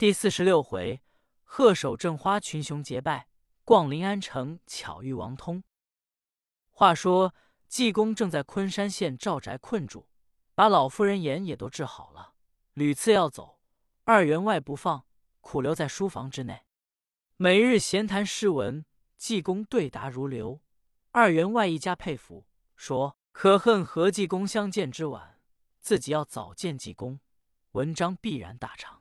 第四十六回，贺守镇花群雄结拜，逛临安城巧遇王通。话说济公正在昆山县赵宅困住，把老夫人眼也都治好了，屡次要走，二员外不放，苦留在书房之内，每日闲谈诗文，济公对答如流。二员外一家佩服，说可恨和济公相见之晚，自己要早见济公，文章必然大长。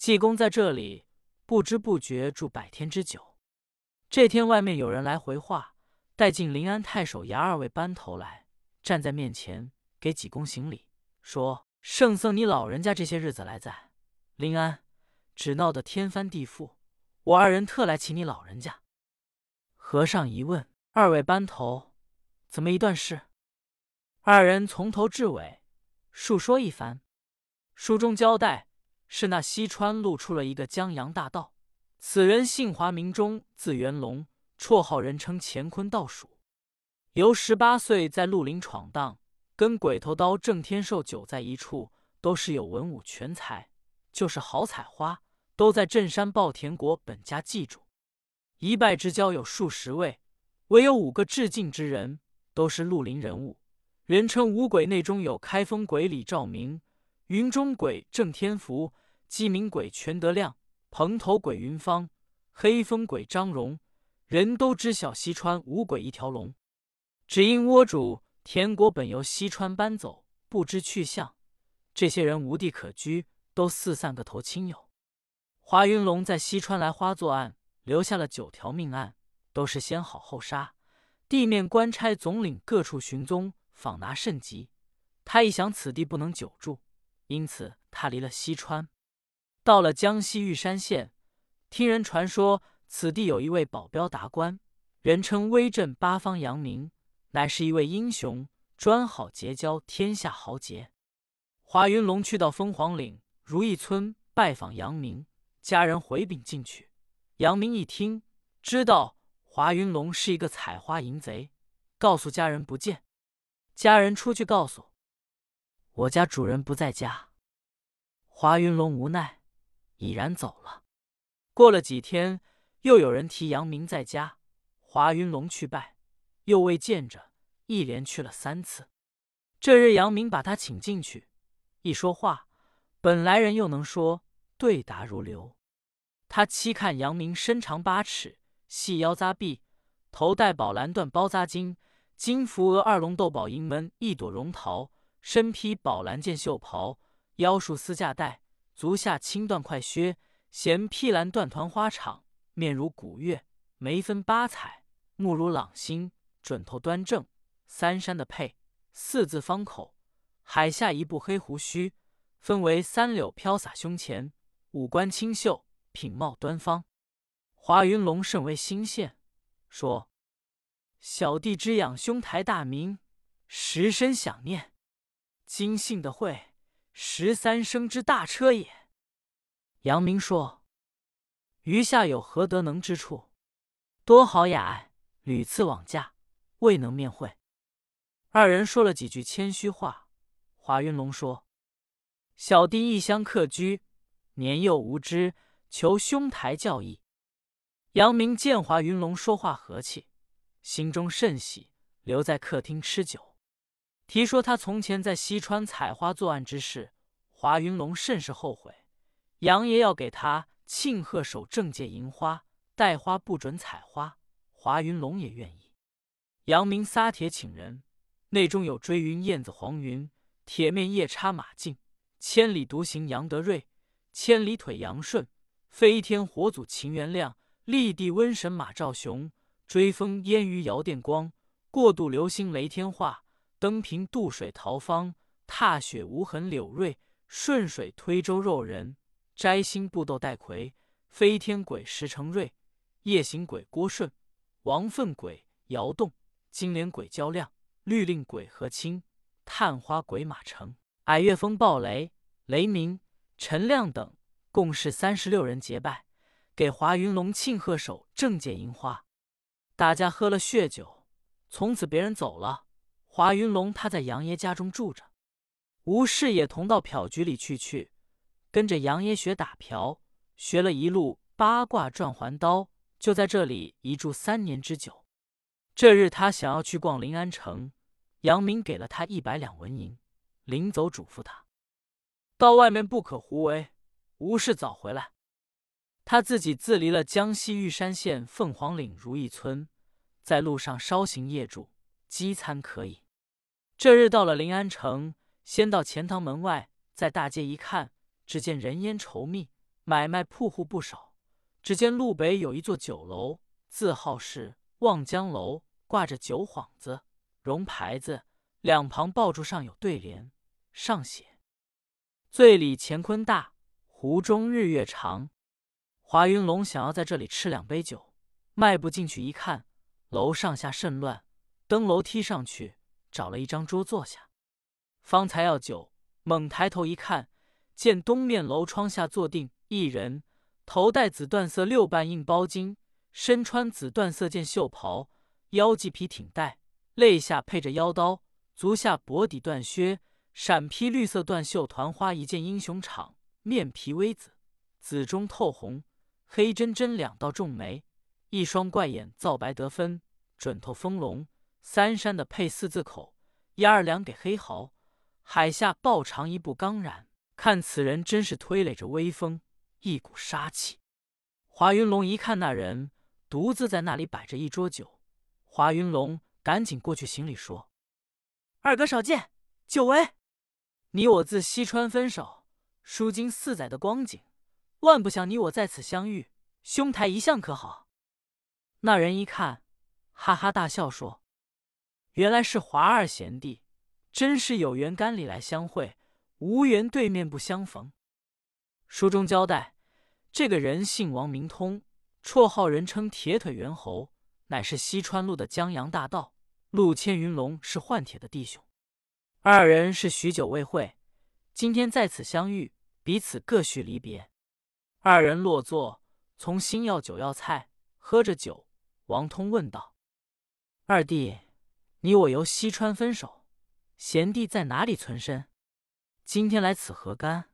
济公在这里不知不觉住百天之久。这天外面有人来回话，带进临安太守衙二位班头来，站在面前给济公行礼，说：“圣僧，你老人家这些日子来在临安，只闹得天翻地覆，我二人特来请你老人家。”和尚一问，二位班头怎么一段事？二人从头至尾述说一番，书中交代。是那西川露出了一个江洋大盗，此人姓华，名忠，字元龙，绰号人称乾坤倒数。由十八岁在绿林闯荡，跟鬼头刀郑天寿久在一处，都是有文武全才，就是好采花，都在镇山报田国本家记住。一拜之交有数十位，唯有五个致敬之人，都是绿林人物，人称五鬼，内中有开封鬼李兆明，云中鬼郑天福。鸡鸣鬼全德亮，蓬头鬼云芳，黑风鬼张荣，人都知晓西川五鬼一条龙。只因窝主田国本由西川搬走，不知去向。这些人无地可居，都四散个头亲友。华云龙在西川来花作案，留下了九条命案，都是先好后杀。地面官差总领各处寻踪访拿甚急。他一想此地不能久住，因此他离了西川。到了江西玉山县，听人传说，此地有一位保镖达官，人称威震八方扬名，乃是一位英雄，专好结交天下豪杰。华云龙去到凤凰岭如意村拜访杨明，家人回禀进去。杨明一听，知道华云龙是一个采花淫贼，告诉家人不见。家人出去告诉我家主人不在家。华云龙无奈。已然走了。过了几天，又有人提杨明在家，华云龙去拜，又未见着，一连去了三次。这日，杨明把他请进去，一说话，本来人又能说，对答如流。他七看杨明身长八尺，细腰扎臂，头戴宝蓝缎包扎巾，金福额二龙斗宝银门一朵绒桃，身披宝蓝箭袖袍，腰束丝架带。足下青缎快靴，衔披蓝缎团花氅，面如古月，眉分八彩，目如朗星，准头端正，三山的佩，四字方口，海下一部黑胡须，分为三绺飘洒胸前，五官清秀，品貌端方。华云龙甚为心羡，说：“小弟之仰兄台大名，实深想念。今幸得会。”十三生之大车也。杨明说：“余下有何德能之处？多好雅爱，屡次往驾，未能面会。”二人说了几句谦虚话。华云龙说：“小弟异乡客居，年幼无知，求兄台教义。”杨明见华云龙说话和气，心中甚喜，留在客厅吃酒。提说他从前在西川采花作案之事，华云龙甚是后悔。杨爷要给他庆贺守正戒银花，带花不准采花。华云龙也愿意。杨明撒铁请人，内中有追云燕子黄云，铁面夜叉马进，千里独行杨德瑞，千里腿杨顺，飞天火祖秦元亮，立地瘟神马兆雄，追风烟雨姚电光，过渡流星雷天化。登平渡水桃芳，踏雪无痕柳瑞，顺水推舟肉人，摘星布斗戴魁，飞天鬼石成瑞，夜行鬼郭顺，王奋鬼姚栋，金莲鬼焦亮，律令鬼何清，探花鬼马成，矮月风暴雷雷鸣，陈亮等，共是三十六人结拜，给华云龙庆贺手正戒银花。大家喝了血酒，从此别人走了。华云龙他在杨爷家中住着，吴氏也同到漂局里去去，跟着杨爷学打瓢，学了一路八卦转环刀，就在这里一住三年之久。这日他想要去逛临安城，杨明给了他一百两纹银，临走嘱咐他：到外面不可胡为，无事早回来。他自己自离了江西玉山县凤凰岭如意村，在路上稍行夜住，饥餐可以。这日到了临安城，先到钱塘门外，在大街一看，只见人烟稠密，买卖铺户不少。只见路北有一座酒楼，字号是望江楼，挂着酒幌子、绒牌子，两旁爆柱上有对联，上写：“醉里乾坤大，壶中日月长。”华云龙想要在这里吃两杯酒，迈步进去一看，楼上下甚乱，登楼梯上去，找了一张桌坐下。方才要酒，猛抬头一看，见东面楼窗下坐定一人，头戴紫缎色六瓣硬包巾，身穿紫缎色件袖袍，腰系皮挺带，肋下配着腰刀，足下薄底缎靴，闪披绿色缎绣团花一件英雄氅，面皮微紫，紫中透红。黑针针两道重眉，一双怪眼皂白得分，准透风龙。三山的配四字口，一二两给黑毫。海下抱长一步刚然，看此人真是推垒着威风，一股杀气。华云龙一看那人独自在那里摆着一桌酒，华云龙赶紧过去行礼说：“二哥少见，久违。你我自西川分手，书经四载的光景。”万不想你我在此相遇，兄台一向可好？那人一看，哈哈大笑说：“原来是华二贤弟，真是有缘干里来相会，无缘对面不相逢。”书中交代，这个人姓王，名通，绰号人称铁腿猿猴，乃是西川路的江洋大盗。陆千云龙是换铁的弟兄，二人是许久未会，今天在此相遇，彼此各叙离别。二人落座，从新药酒要菜，喝着酒。王通问道：“二弟，你我由西川分手，贤弟在哪里存身？今天来此何干？”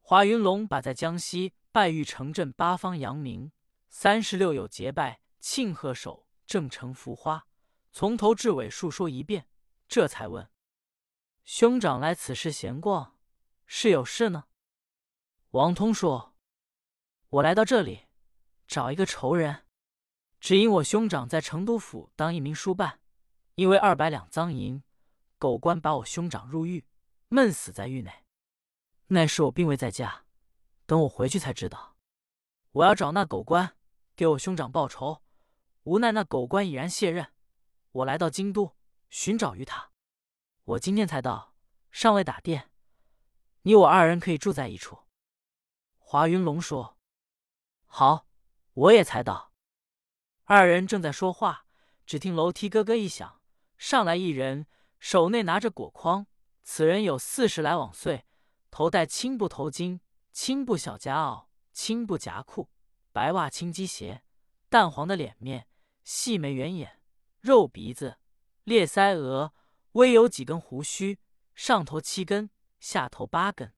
华云龙把在江西拜玉城镇八方扬名，三十六友结拜庆贺手正成浮花，从头至尾述说一遍，这才问：“兄长来此事闲逛，是有事呢？”王通说。我来到这里，找一个仇人，只因我兄长在成都府当一名书办，因为二百两赃银，狗官把我兄长入狱，闷死在狱内。那时我并未在家，等我回去才知道。我要找那狗官，给我兄长报仇，无奈那狗官已然卸任。我来到京都寻找于他，我今天才到，尚未打电。你我二人可以住在一处。华云龙说。好，我也才到。二人正在说话，只听楼梯咯咯一响，上来一人，手内拿着果筐。此人有四十来往岁，头戴青布头巾、青布小夹袄、青布夹裤，白袜青鸡鞋，淡黄的脸面，细眉圆眼，肉鼻子，裂腮额，微有几根胡须，上头七根，下头八根。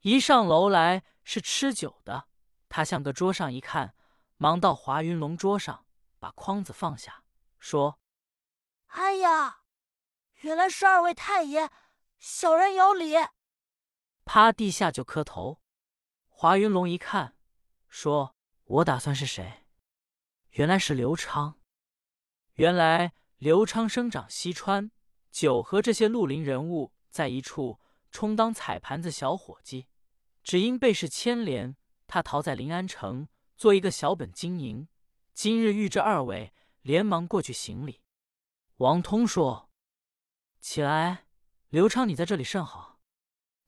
一上楼来是吃酒的。他向个桌上一看，忙到华云龙桌上，把筐子放下，说：“哎呀，原来是二位太爷，小人有礼。”趴地下就磕头。华云龙一看，说：“我打算是谁？原来是刘昌。原来刘昌生长西川，久和这些绿林人物在一处，充当踩盘子小伙计，只因被事牵连。”他逃在临安城，做一个小本经营。今日遇着二位，连忙过去行礼。王通说：“起来，刘昌，你在这里甚好，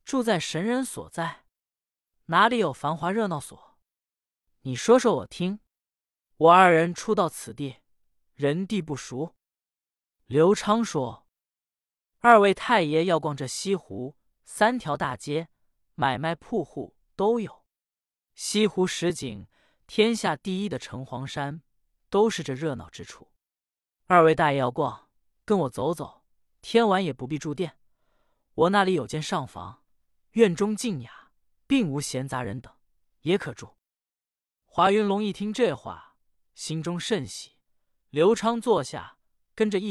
住在神人所在，哪里有繁华热闹所？你说说我听。我二人初到此地，人地不熟。”刘昌说：“二位太爷要逛这西湖三条大街，买卖铺户都有。”西湖十景，天下第一的城隍山，都是这热闹之处。二位大爷要逛跟我走走天晚也不必住店。我那里有间上房院中静雅并无闲杂人等也可住。华云龙一听这话心中甚喜刘昌坐下跟着一